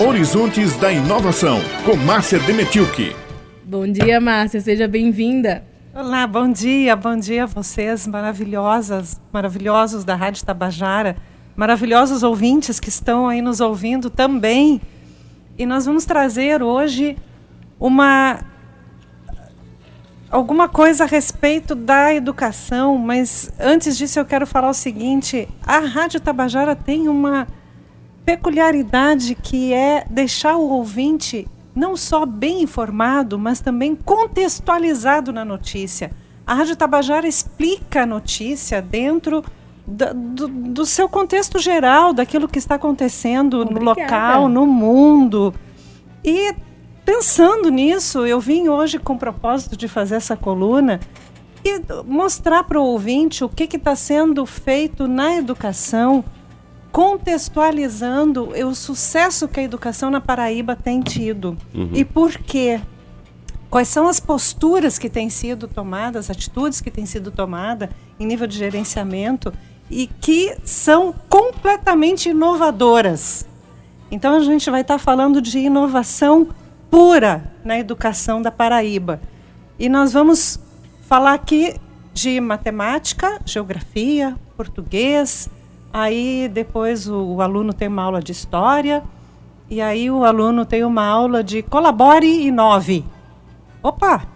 Horizontes da Inovação, com Márcia Demetilke. Bom dia, Márcia, seja bem-vinda. Olá, bom dia, bom dia a vocês maravilhosas, maravilhosos da Rádio Tabajara, maravilhosos ouvintes que estão aí nos ouvindo também. E nós vamos trazer hoje uma alguma coisa a respeito da educação, mas antes disso eu quero falar o seguinte: a Rádio Tabajara tem uma peculiaridade que é deixar o ouvinte não só bem informado, mas também contextualizado na notícia. A Rádio Tabajara explica a notícia dentro do, do, do seu contexto geral, daquilo que está acontecendo Obrigada. no local, no mundo. E pensando nisso, eu vim hoje com o propósito de fazer essa coluna e mostrar para o ouvinte o que está sendo feito na educação contextualizando o sucesso que a educação na Paraíba tem tido. Uhum. E por quê? Quais são as posturas que têm sido tomadas, atitudes que têm sido tomadas em nível de gerenciamento e que são completamente inovadoras. Então a gente vai estar falando de inovação pura na educação da Paraíba. E nós vamos falar aqui de matemática, geografia, português, Aí depois o, o, aluno tem uma aula de história e aí o aluno tem uma aula de colabore e nove. Opa!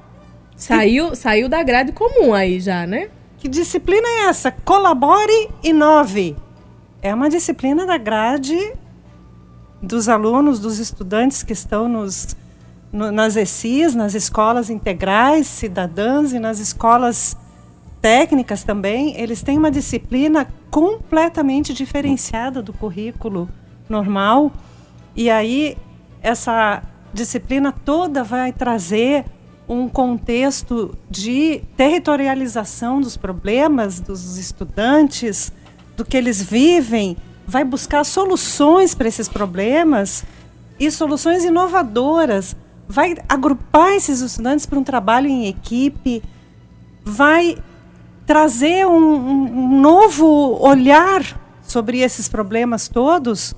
Saiu, saiu da grade comum aí já, né? Que disciplina é essa? Colabore e nove. É uma disciplina da grade dos alunos, dos estudantes que estão nos, no, nas ECIs, nas escolas integrais cidadãs e nas escolas técnicas também, eles têm uma disciplina completamente diferenciada do currículo normal. E aí essa disciplina toda vai trazer um contexto de territorialização dos problemas dos estudantes, do que eles vivem, vai buscar soluções para esses problemas e soluções inovadoras, vai agrupar esses estudantes para um trabalho em equipe, vai trazer um, um novo olhar sobre esses problemas todos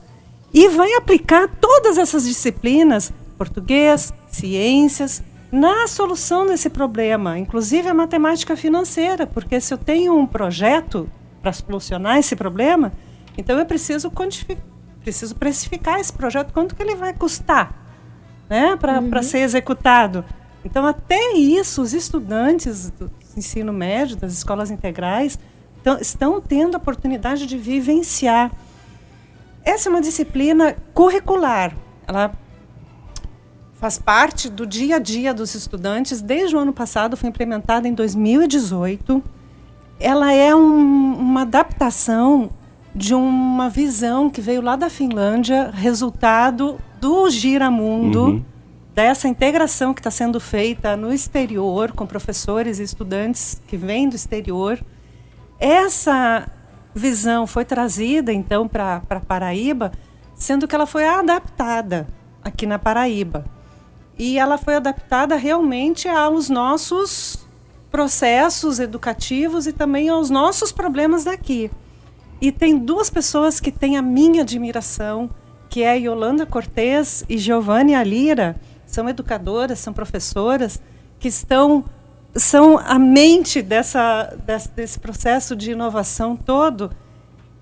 e vai aplicar todas essas disciplinas, português, ciências, na solução desse problema, inclusive a matemática financeira, porque se eu tenho um projeto para solucionar esse problema, então eu preciso preciso precificar esse projeto, quanto que ele vai custar, né, para uhum. ser executado. Então até isso os estudantes do, ensino médio, das escolas integrais, estão tendo a oportunidade de vivenciar. Essa é uma disciplina curricular. Ela faz parte do dia a dia dos estudantes. Desde o ano passado, foi implementada em 2018. Ela é um, uma adaptação de uma visão que veio lá da Finlândia, resultado do Giramundo. Uhum dessa integração que está sendo feita no exterior, com professores e estudantes que vêm do exterior. Essa visão foi trazida, então, para Paraíba, sendo que ela foi adaptada aqui na Paraíba. E ela foi adaptada realmente aos nossos processos educativos e também aos nossos problemas daqui. E tem duas pessoas que têm a minha admiração, que é Yolanda Cortez e Giovanni Alira, são educadoras, são professoras que estão são a mente dessa, desse, processo de inovação todo.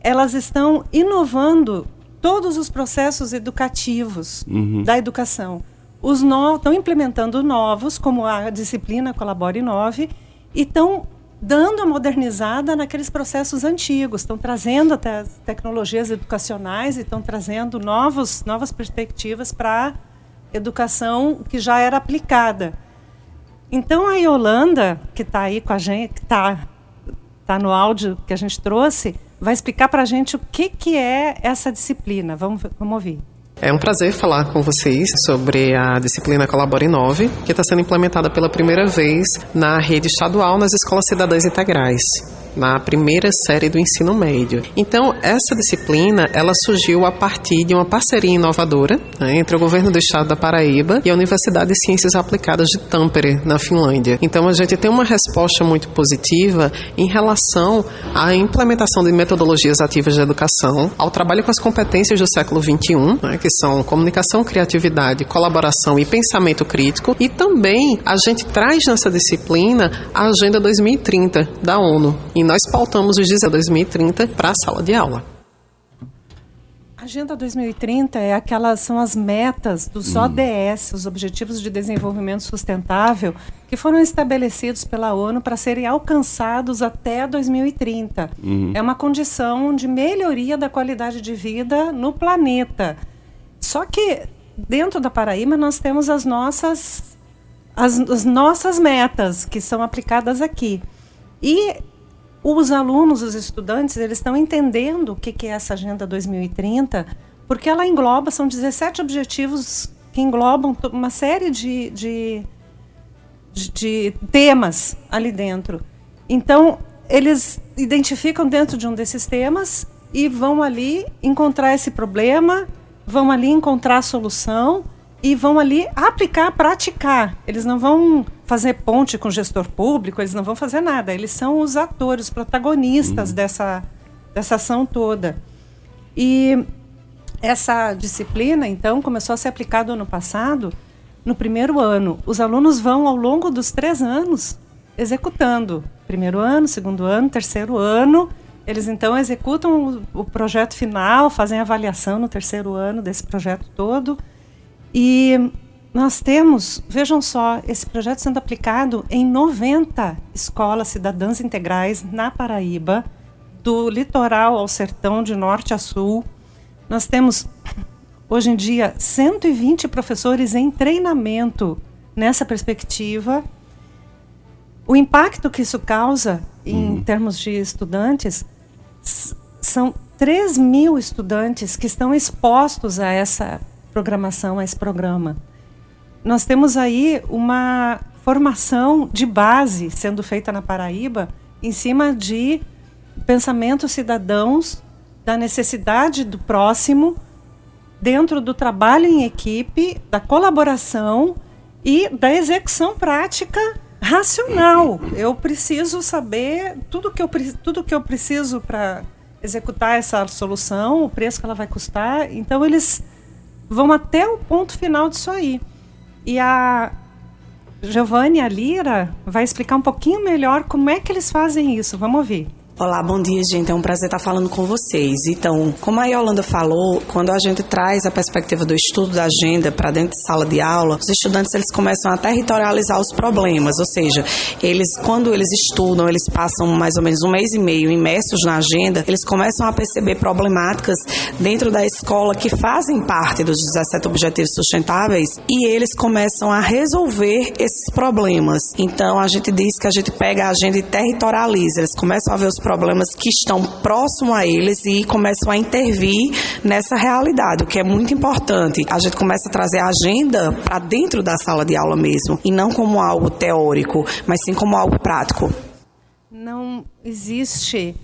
Elas estão inovando todos os processos educativos uhum. da educação. Os no, estão implementando novos, como a disciplina Colabore 9, e estão dando a modernizada naqueles processos antigos, estão trazendo até as tecnologias educacionais e estão trazendo novos, novas perspectivas para educação que já era aplicada. Então a Yolanda, que está aí com a gente, que está tá no áudio que a gente trouxe, vai explicar para a gente o que, que é essa disciplina. Vamos, vamos ouvir. É um prazer falar com vocês sobre a disciplina Colabore 9, que está sendo implementada pela primeira vez na rede estadual nas escolas cidadãs integrais. Na primeira série do ensino médio. Então, essa disciplina, ela surgiu a partir de uma parceria inovadora né, entre o governo do estado da Paraíba e a Universidade de Ciências Aplicadas de Tampere, na Finlândia. Então, a gente tem uma resposta muito positiva em relação à implementação de metodologias ativas de educação, ao trabalho com as competências do século XXI, né, que são comunicação, criatividade, colaboração e pensamento crítico, e também a gente traz nessa disciplina a Agenda 2030 da ONU, e nós pautamos os dias 2030 para a sala de aula. A Agenda 2030 é aquelas são as metas dos hum. ODS, os Objetivos de Desenvolvimento Sustentável, que foram estabelecidos pela ONU para serem alcançados até 2030. Hum. É uma condição de melhoria da qualidade de vida no planeta. Só que dentro da Paraíba nós temos as nossas as, as nossas metas que são aplicadas aqui. E os alunos, os estudantes, eles estão entendendo o que, que é essa Agenda 2030, porque ela engloba, são 17 objetivos que englobam uma série de, de, de temas ali dentro. Então, eles identificam dentro de um desses temas e vão ali encontrar esse problema, vão ali encontrar a solução e vão ali aplicar, praticar. Eles não vão fazer ponte com o gestor público, eles não vão fazer nada. Eles são os atores, os protagonistas uhum. dessa, dessa ação toda. E essa disciplina, então, começou a ser aplicada ano passado, no primeiro ano. Os alunos vão, ao longo dos três anos, executando. Primeiro ano, segundo ano, terceiro ano. Eles, então, executam o, o projeto final, fazem avaliação no terceiro ano desse projeto todo. E nós temos, vejam só, esse projeto sendo aplicado em 90 escolas cidadãs integrais na Paraíba, do litoral ao sertão, de norte a sul. Nós temos, hoje em dia, 120 professores em treinamento nessa perspectiva. O impacto que isso causa em uhum. termos de estudantes são 3 mil estudantes que estão expostos a essa programação, a esse programa. Nós temos aí uma formação de base sendo feita na Paraíba em cima de pensamentos cidadãos, da necessidade do próximo, dentro do trabalho em equipe, da colaboração e da execução prática racional. Eu preciso saber tudo que eu, tudo que eu preciso para executar essa solução, o preço que ela vai custar. Então, eles vão até o ponto final disso aí. E a Giovanni Lira vai explicar um pouquinho melhor como é que eles fazem isso. Vamos ouvir. Olá, bom dia, gente. É um prazer estar falando com vocês. Então, como a Yolanda falou, quando a gente traz a perspectiva do estudo da agenda para dentro de sala de aula, os estudantes eles começam a territorializar os problemas, ou seja, eles quando eles estudam, eles passam mais ou menos um mês e meio imersos na agenda, eles começam a perceber problemáticas dentro da escola que fazem parte dos 17 objetivos sustentáveis e eles começam a resolver esses problemas. Então, a gente diz que a gente pega a agenda e territorializa. Eles começam a ver os problemas que estão próximo a eles e começam a intervir nessa realidade, o que é muito importante. A gente começa a trazer a agenda para dentro da sala de aula mesmo, e não como algo teórico, mas sim como algo prático. Não existe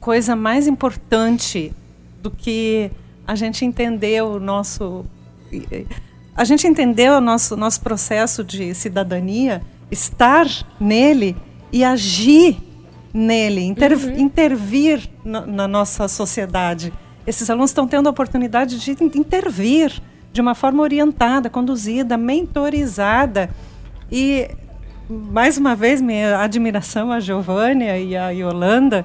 coisa mais importante do que a gente entender o nosso a gente entender o nosso nosso processo de cidadania, estar nele e agir nele, inter, uhum. intervir na, na, nossa sociedade. Esses alunos estão tendo a oportunidade de intervir de uma forma orientada, conduzida, mentorizada. E, mais uma vez, minha admiração a Giovânia e a Yolanda,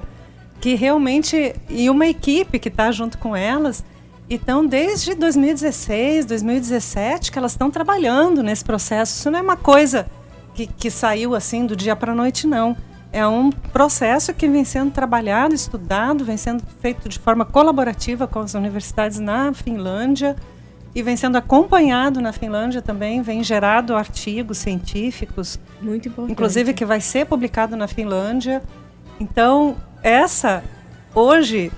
que realmente, e uma equipe que está junto com elas, então, desde 2016, 2017, que elas estão trabalhando nesse processo. Isso não é uma coisa que, que saiu assim do dia para a noite, não é um processo que vem sendo trabalhado, estudado, vem sendo feito de forma colaborativa com as universidades na Finlândia e vem sendo acompanhado na Finlândia também, vem gerado artigos científicos, muito importante, inclusive que vai ser publicado na Finlândia. Então, essa hoje,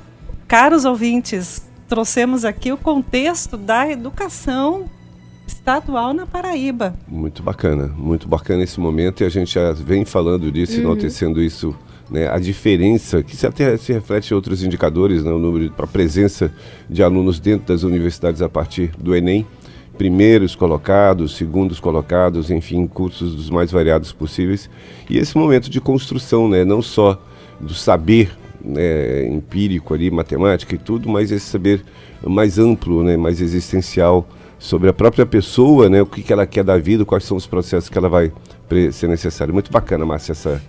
caros ouvintes, trouxemos aqui o contexto da educação estadual na Paraíba. Muito bacana, muito bacana esse momento e a gente já vem falando disso, uhum. enaltecendo isso né, a diferença, que se até se reflete em outros indicadores, né, o número para a presença de alunos dentro das universidades a partir do Enem, primeiros colocados, segundos colocados, enfim, cursos dos mais variados possíveis. E esse momento de construção, né, não só do saber né, empírico ali, matemática e tudo, mas esse saber mais amplo, né, mais existencial sobre a própria pessoa, né, o que, que ela quer da vida, quais são os processos que ela vai ser necessário. Muito bacana, Márcia, essa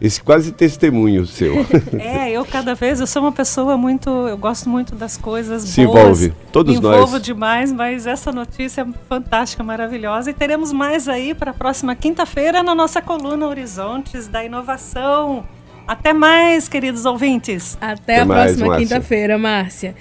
esse quase testemunho seu. É, eu cada vez, eu sou uma pessoa muito, eu gosto muito das coisas Se boas. envolve, todos me nós. envolvo demais, mas essa notícia é fantástica, maravilhosa. E teremos mais aí para a próxima quinta-feira na nossa coluna Horizontes da Inovação. Até mais, queridos ouvintes. Até, Até a mais, próxima quinta-feira, Márcia.